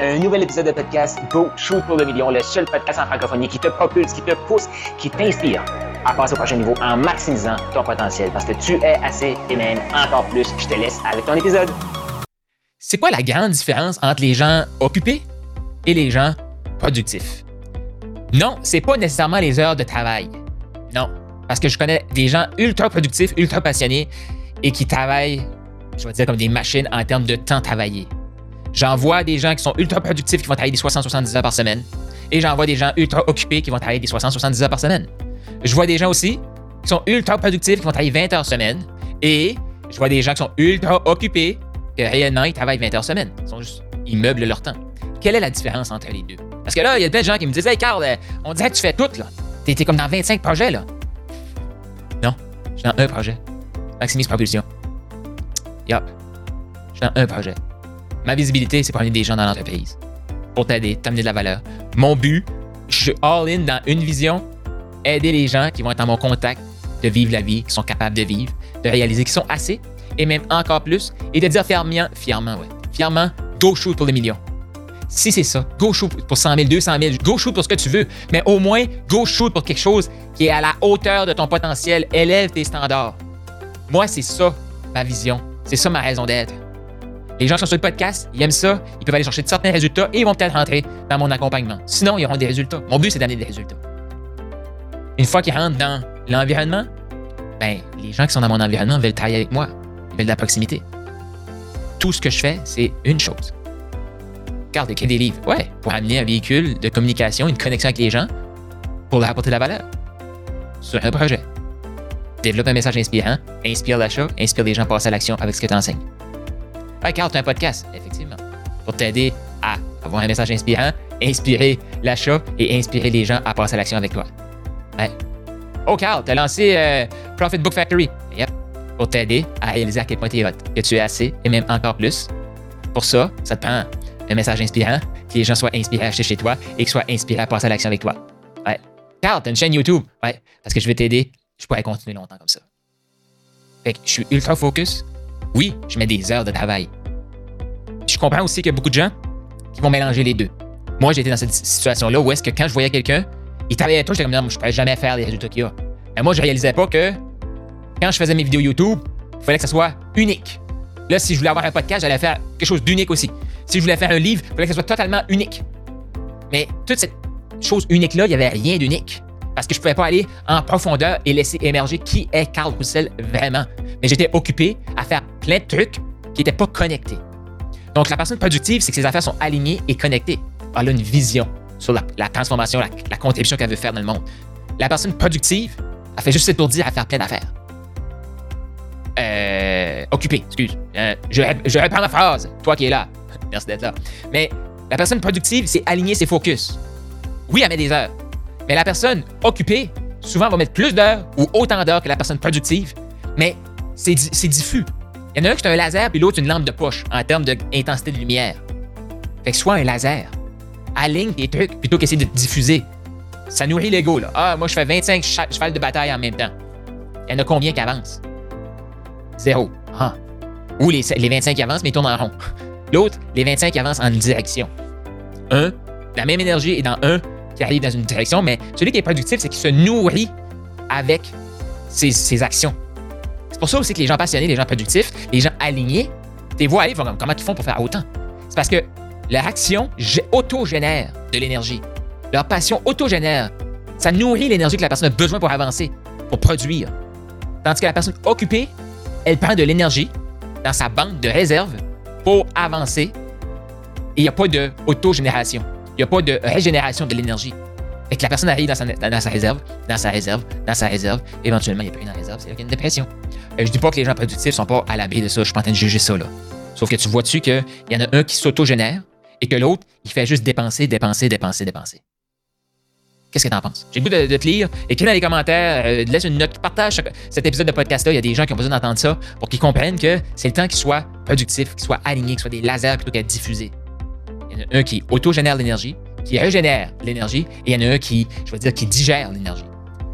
Un nouvel épisode de podcast Go Shoot pour le million, le seul podcast en francophonie qui te propulse, qui te pousse, qui t'inspire à passer au prochain niveau en maximisant ton potentiel parce que tu es assez et même encore plus. Je te laisse avec ton épisode. C'est quoi la grande différence entre les gens occupés et les gens productifs? Non, c'est pas nécessairement les heures de travail. Non, parce que je connais des gens ultra productifs, ultra passionnés et qui travaillent, je vais dire, comme des machines en termes de temps travaillé. J'en vois des gens qui sont ultra productifs qui vont travailler des 60-70 heures par semaine. Et j'en vois des gens ultra occupés qui vont travailler des 60-70 heures par semaine. Je vois des gens aussi qui sont ultra productifs qui vont travailler 20 heures semaine. Et je vois des gens qui sont ultra occupés et réellement ils travaillent 20 heures semaine. Ils sont juste, meublent leur temps. Quelle est la différence entre les deux? Parce que là, il y a plein de gens qui me disent Hey Carl, euh, on dirait que tu fais tout, là. T'es comme dans 25 projets, là. Non, je suis dans un projet. Maximise Propulsion. Yup. Je suis dans un projet. Ma visibilité, c'est pour amener des gens dans l'entreprise. Pour t'aider, t'amener de la valeur. Mon but, je suis all-in dans une vision, aider les gens qui vont être en mon contact de vivre la vie, qui sont capables de vivre, de réaliser, qui sont assez, et même encore plus, et de dire fièrement, fièrement, ouais, fièrement, go shoot pour les millions. Si c'est ça, go shoot pour 100 000, 200 000, go shoot pour ce que tu veux, mais au moins, go shoot pour quelque chose qui est à la hauteur de ton potentiel, élève tes standards. Moi, c'est ça ma vision, c'est ça ma raison d'être. Les gens qui sont sur le podcast, ils aiment ça, ils peuvent aller chercher certains résultats et ils vont peut-être rentrer dans mon accompagnement. Sinon, ils auront des résultats. Mon but, c'est d'amener des résultats. Une fois qu'ils rentrent dans l'environnement, ben, les gens qui sont dans mon environnement veulent travailler avec moi. Ils veulent de la proximité. Tout ce que je fais, c'est une chose. Garde écrire des livres. Ouais, pour amener un véhicule de communication, une connexion avec les gens, pour leur apporter de la valeur. Sur un projet. Développe un message inspirant, inspire l'achat, inspire les gens à passer à l'action avec ce que tu enseignes. Hey Carl, tu as un podcast, effectivement, pour t'aider à avoir un message inspirant, inspirer l'achat et inspirer les gens à passer à l'action avec toi. Ouais. Oh Carl, tu as lancé euh, Profit Book Factory. Yep. Pour t'aider à réaliser à quel point tu es hot, que tu es assez et même encore plus. Pour ça, ça te prend un message inspirant, que les gens soient inspirés à acheter chez toi et qu'ils soient inspirés à passer à l'action avec toi. Ouais. Carl, tu as une chaîne YouTube. Ouais, parce que je vais t'aider. Je pourrais continuer longtemps comme ça. Fait que je suis ultra focus, oui, je mets des heures de travail. Je comprends aussi qu'il y a beaucoup de gens qui vont mélanger les deux. Moi, j'étais dans cette situation-là où est-ce que quand je voyais quelqu'un, il travaillait tout, j'étais comme, non, je ne pourrais jamais faire les résultats qu'il a. Mais moi, je réalisais pas que quand je faisais mes vidéos YouTube, il fallait que ça soit unique. Là, si je voulais avoir un podcast, j'allais faire quelque chose d'unique aussi. Si je voulais faire un livre, il fallait que ça soit totalement unique. Mais toute cette chose unique-là, il n'y avait rien d'unique. Parce que je ne pouvais pas aller en profondeur et laisser émerger qui est Carl Roussel vraiment. Mais j'étais occupé à faire plein de trucs qui n'étaient pas connectés. Donc, la personne productive, c'est que ses affaires sont alignées et connectées. Elle a une vision sur la, transformation, la, contribution qu'elle veut faire dans le monde. La personne productive, elle fait juste s'étourdir à faire plein d'affaires. Euh, occupé, excuse. Euh, je, je reprends la phrase, toi qui es là. Merci d'être là. Mais la personne productive, c'est aligner ses focus. Oui, elle met des heures. Mais la personne occupée, souvent, va mettre plus d'heures ou autant d'heures que la personne productive, mais c'est diffus. Il y en a un qui est un laser, puis l'autre une lampe de poche en termes d'intensité de, lumière. Fait que soit un laser, aligne tes trucs plutôt qu'essayer de diffuser. Ça nourrit l'ego, là. Ah, moi, je fais 25 chevals de bataille en même temps. Il y en a combien qui avancent? Zéro. Ah. Ou les, les 25 qui avancent, mais ils tournent en rond. L'autre, les 25 qui avancent en une direction. Un, la même énergie est dans un qui arrive dans une direction, mais celui qui est productif, c'est qu'il se nourrit avec ses, actions. C'est pour ça aussi que les gens passionnés, les gens productifs, les gens alignés, tu vois aller, comment ils font pour faire autant? C'est parce que leur action autogénère de l'énergie. Leur passion autogénère. Ça nourrit l'énergie que la personne a besoin pour avancer, pour produire. Tandis que la personne occupée, elle prend de l'énergie dans sa banque de réserve pour avancer et il n'y a pas d'autogénération. Il n'y a pas de régénération de l'énergie. Fait que la personne arrive dans sa, réserve, dans sa réserve, dans sa réserve, éventuellement, il n'y a plus rien dans réserve, c'est qu'il y a une dépression. Euh, je dis pas que les gens productifs sont pas à l'abri de ça, je suis pas en train de juger ça, là. Sauf que tu vois dessus qu'il y en a un qui s'autogénère et que l'autre, il fait juste dépenser, dépenser, dépenser, dépenser. Qu'est-ce que tu en penses? J'ai le goût de, te lire. Écris dans les commentaires, euh, laisse une note, partage cet épisode de podcast-là. Il y a des gens qui ont besoin d'entendre ça pour qu'ils comprennent que c'est le temps qu'ils soient productifs, qu'ils soient alignés, qu'ils soient des lasers plutôt qu'être diffusés. Il y en a un qui autogénère l'énergie, qui régénère l'énergie, et il y en a un qui, je veux dire, qui digère l'énergie.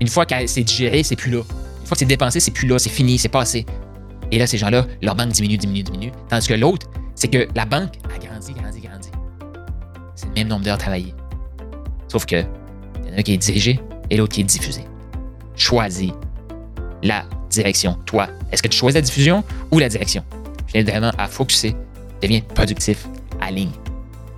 Une fois que c'est digéré, c'est plus là. Une fois que c'est dépensé, c'est plus là, c'est fini, c'est passé. Et là, ces gens-là, leur banque diminue, diminue, diminue. Tandis que l'autre, c'est que la banque a grandi, grandi, grandi. C'est le même nombre d'heures travaillées. Sauf que, il y en a un qui est dirigé et l'autre qui est diffusé. Choisis la direction. Toi, est-ce que tu choisis la diffusion ou la direction? Je t'invite vraiment à focuser, deviens productif, aligne